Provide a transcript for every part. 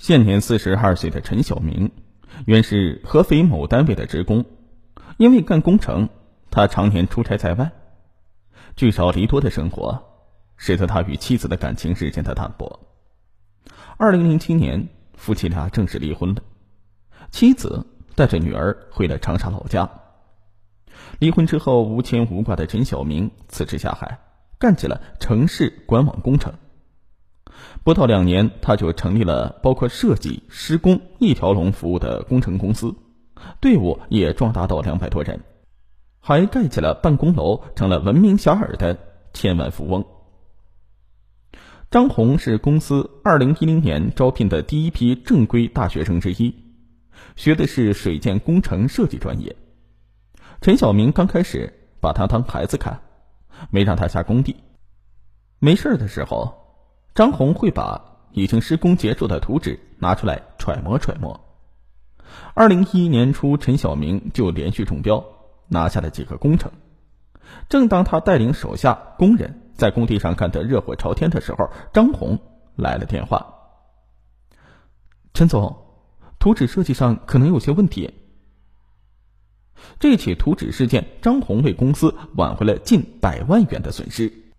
现年四十二岁的陈小明，原是合肥某单位的职工，因为干工程，他常年出差在外，聚少离多的生活，使得他与妻子的感情日渐的淡薄。二零零七年，夫妻俩正式离婚了，妻子带着女儿回了长沙老家。离婚之后，无牵无挂的陈小明辞职下海，干起了城市管网工程。不到两年，他就成立了包括设计、施工一条龙服务的工程公司，队伍也壮大到两百多人，还盖起了办公楼，成了闻名遐迩的千万富翁。张红是公司二零一零年招聘的第一批正规大学生之一，学的是水建工程设计专业。陈小明刚开始把他当孩子看，没让他下工地，没事的时候。张红会把已经施工结束的图纸拿出来揣摩揣摩。二零一一年初，陈小明就连续中标，拿下了几个工程。正当他带领手下工人在工地上干得热火朝天的时候，张红来了电话：“陈总，图纸设计上可能有些问题。”这起图纸事件，张红为公司挽回了近百万元的损失。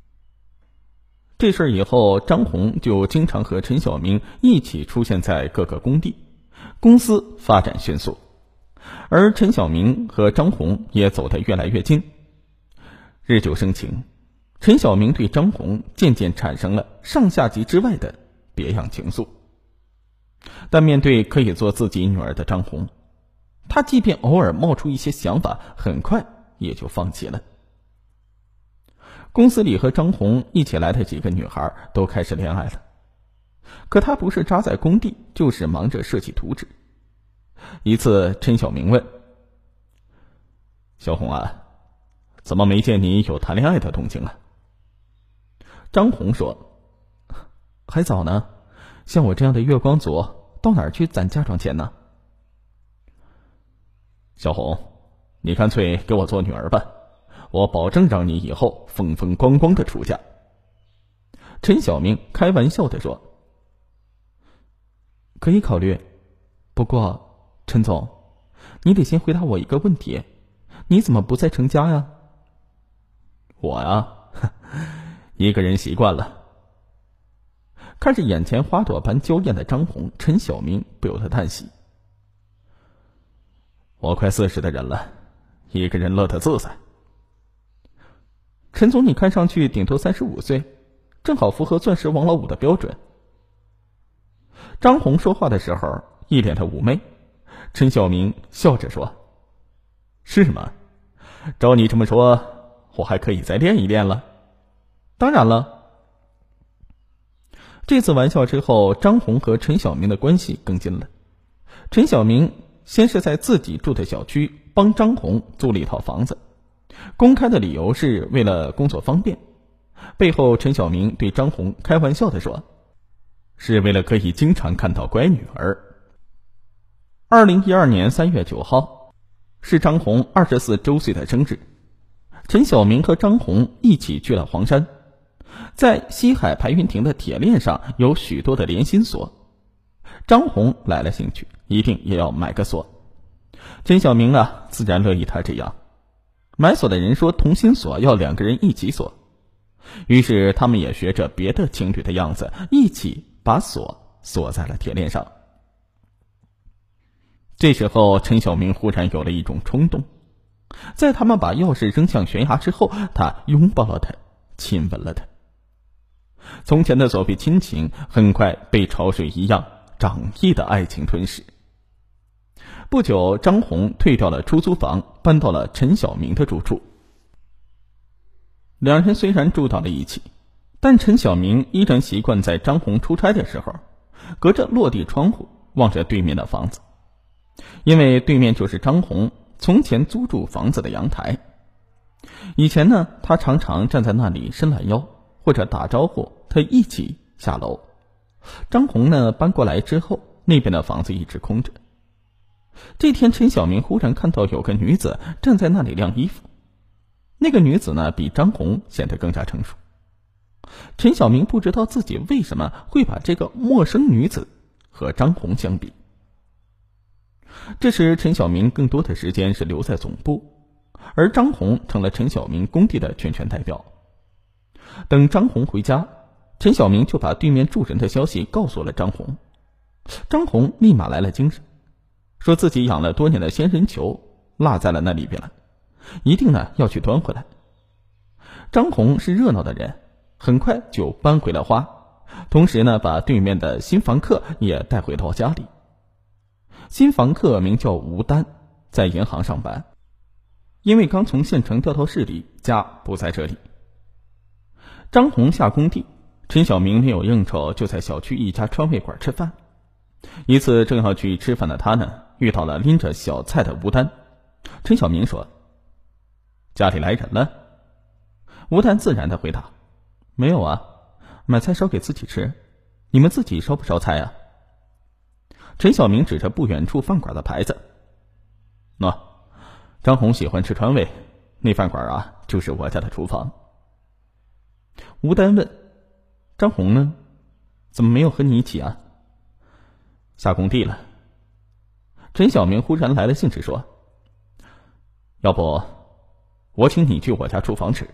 这事儿以后，张红就经常和陈小明一起出现在各个工地，公司发展迅速，而陈小明和张红也走得越来越近。日久生情，陈小明对张红渐渐产生了上下级之外的别样情愫。但面对可以做自己女儿的张红，他即便偶尔冒出一些想法，很快也就放弃了。公司里和张红一起来的几个女孩都开始恋爱了，可他不是扎在工地，就是忙着设计图纸。一次，陈小明问：“小红啊，怎么没见你有谈恋爱的动静啊？”张红说：“还早呢，像我这样的月光族，到哪儿去攒嫁妆钱呢？”小红，你干脆给我做女儿吧。我保证让你以后风风光光的出嫁。”陈小明开玩笑的说。“可以考虑，不过陈总，你得先回答我一个问题：你怎么不再成家呀？”“我呀，一个人习惯了。”看着眼前花朵般娇艳的张红，陈小明不由得叹息：“我快四十的人了，一个人乐得自在。”陈总，你看上去顶多三十五岁，正好符合钻石王老五的标准。张红说话的时候一脸的妩媚，陈小明笑着说：“是吗？照你这么说，我还可以再练一练了。”当然了。这次玩笑之后，张红和陈小明的关系更近了。陈小明先是在自己住的小区帮张红租了一套房子。公开的理由是为了工作方便，背后陈小明对张红开玩笑的说：“是为了可以经常看到乖女儿。”二零一二年三月九号，是张红二十四周岁的生日，陈小明和张红一起去了黄山，在西海排云亭的铁链上有许多的连心锁，张红来了兴趣，一定也要买个锁，陈小明啊，自然乐意他这样。买锁的人说：“同心锁要两个人一起锁。”于是他们也学着别的情侣的样子，一起把锁锁在了铁链上。这时候，陈小明忽然有了一种冲动，在他们把钥匙扔向悬崖之后，他拥抱了她，亲吻了她。从前的所谓亲情，很快被潮水一样涨溢的爱情吞噬。不久，张红退掉了出租房，搬到了陈小明的住处。两人虽然住到了一起，但陈小明依然习惯在张红出差的时候，隔着落地窗户望着对面的房子，因为对面就是张红从前租住房子的阳台。以前呢，他常常站在那里伸懒腰，或者打招呼，他一起下楼。张红呢，搬过来之后，那边的房子一直空着。这天，陈小明忽然看到有个女子站在那里晾衣服。那个女子呢，比张红显得更加成熟。陈小明不知道自己为什么会把这个陌生女子和张红相比。这时，陈小明更多的时间是留在总部，而张红成了陈小明工地的全权代表。等张红回家，陈小明就把对面住人的消息告诉了张红。张红立马来了精神，说自己养了多年的仙人球落在了那里边了，一定呢要去端回来。张红是热闹的人，很快就搬回了花，同时呢把对面的新房客也带回到家里。新房客名叫吴丹，在银行上班，因为刚从县城调到市里，家不在这里。张红下工地，陈小明没有应酬，就在小区一家川味馆吃饭。一次正要去吃饭的他呢，遇到了拎着小菜的吴丹。陈小明说：“家里来人了。”吴丹自然的回答：“没有啊，买菜烧给自己吃。你们自己烧不烧菜啊？”陈小明指着不远处饭馆的牌子：“喏，张红喜欢吃川味，那饭馆啊，就是我家的厨房。”吴丹问：“张红呢？怎么没有和你一起啊？”下工地了。陈小明忽然来了兴致说：“要不，我请你去我家厨房吃。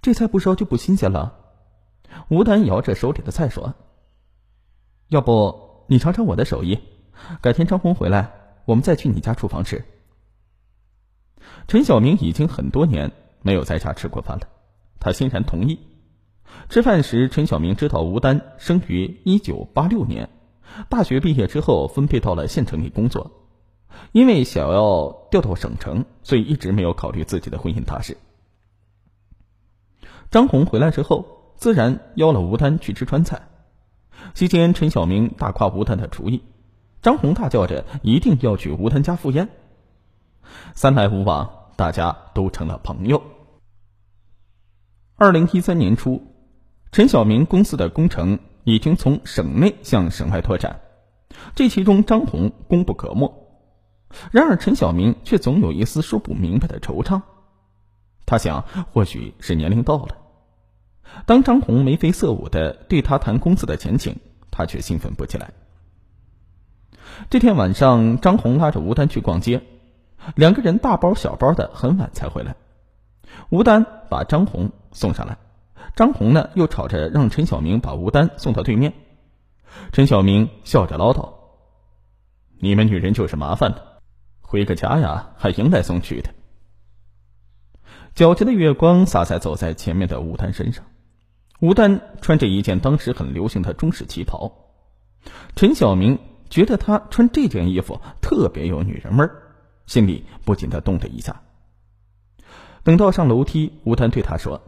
这菜不烧就不新鲜了。”吴丹摇着手里的菜说：“要不你尝尝我的手艺，改天张红回来，我们再去你家厨房吃。”陈小明已经很多年没有在家吃过饭了，他欣然同意。吃饭时，陈小明知道吴丹生于一九八六年。大学毕业之后，分配到了县城里工作。因为想要调到省城，所以一直没有考虑自己的婚姻大事。张红回来之后，自然邀了吴丹去吃川菜。期间，陈小明大夸吴丹的厨艺，张红大叫着一定要去吴丹家赴宴。三来五往，大家都成了朋友。二零一三年初，陈小明公司的工程。已经从省内向省外拓展，这其中张红功不可没。然而陈小明却总有一丝说不明白的惆怅。他想，或许是年龄到了。当张红眉飞色舞的对他谈公司的前景，他却兴奋不起来。这天晚上，张红拉着吴丹去逛街，两个人大包小包的，很晚才回来。吴丹把张红送上来。张红呢，又吵着让陈小明把吴丹送到对面。陈小明笑着唠叨：“你们女人就是麻烦的，回个家呀，还迎来送去的。”皎洁的月光洒在走在前面的吴丹身上。吴丹穿着一件当时很流行的中式旗袍，陈小明觉得他穿这件衣服特别有女人味儿，心里不禁的动了一下。等到上楼梯，吴丹对他说。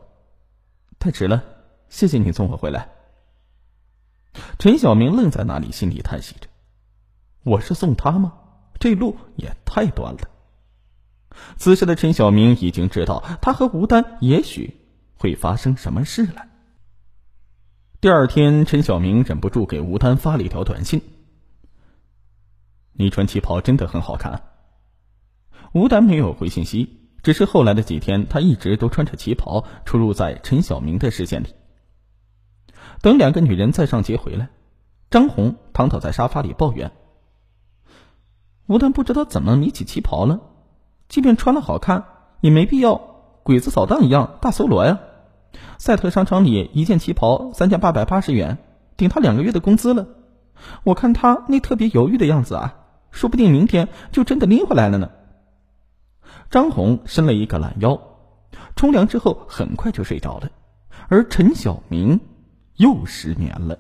太迟了，谢谢你送我回来。陈小明愣在那里，心里叹息着：“我是送他吗？这路也太短了。”此时的陈小明已经知道，他和吴丹也许会发生什么事了。第二天，陈小明忍不住给吴丹发了一条短信：“你穿旗袍真的很好看。”吴丹没有回信息。只是后来的几天，他一直都穿着旗袍出入在陈小明的视线里。等两个女人再上街回来，张红躺倒在沙发里抱怨：“吴丹不知道怎么迷起旗袍了，即便穿了好看，也没必要鬼子扫荡一样大搜罗呀。赛特商场里一件旗袍三千八百八十元，顶他两个月的工资了。我看他那特别犹豫的样子啊，说不定明天就真的拎回来了呢。”张红伸了一个懒腰，冲凉之后很快就睡着了，而陈小明又失眠了。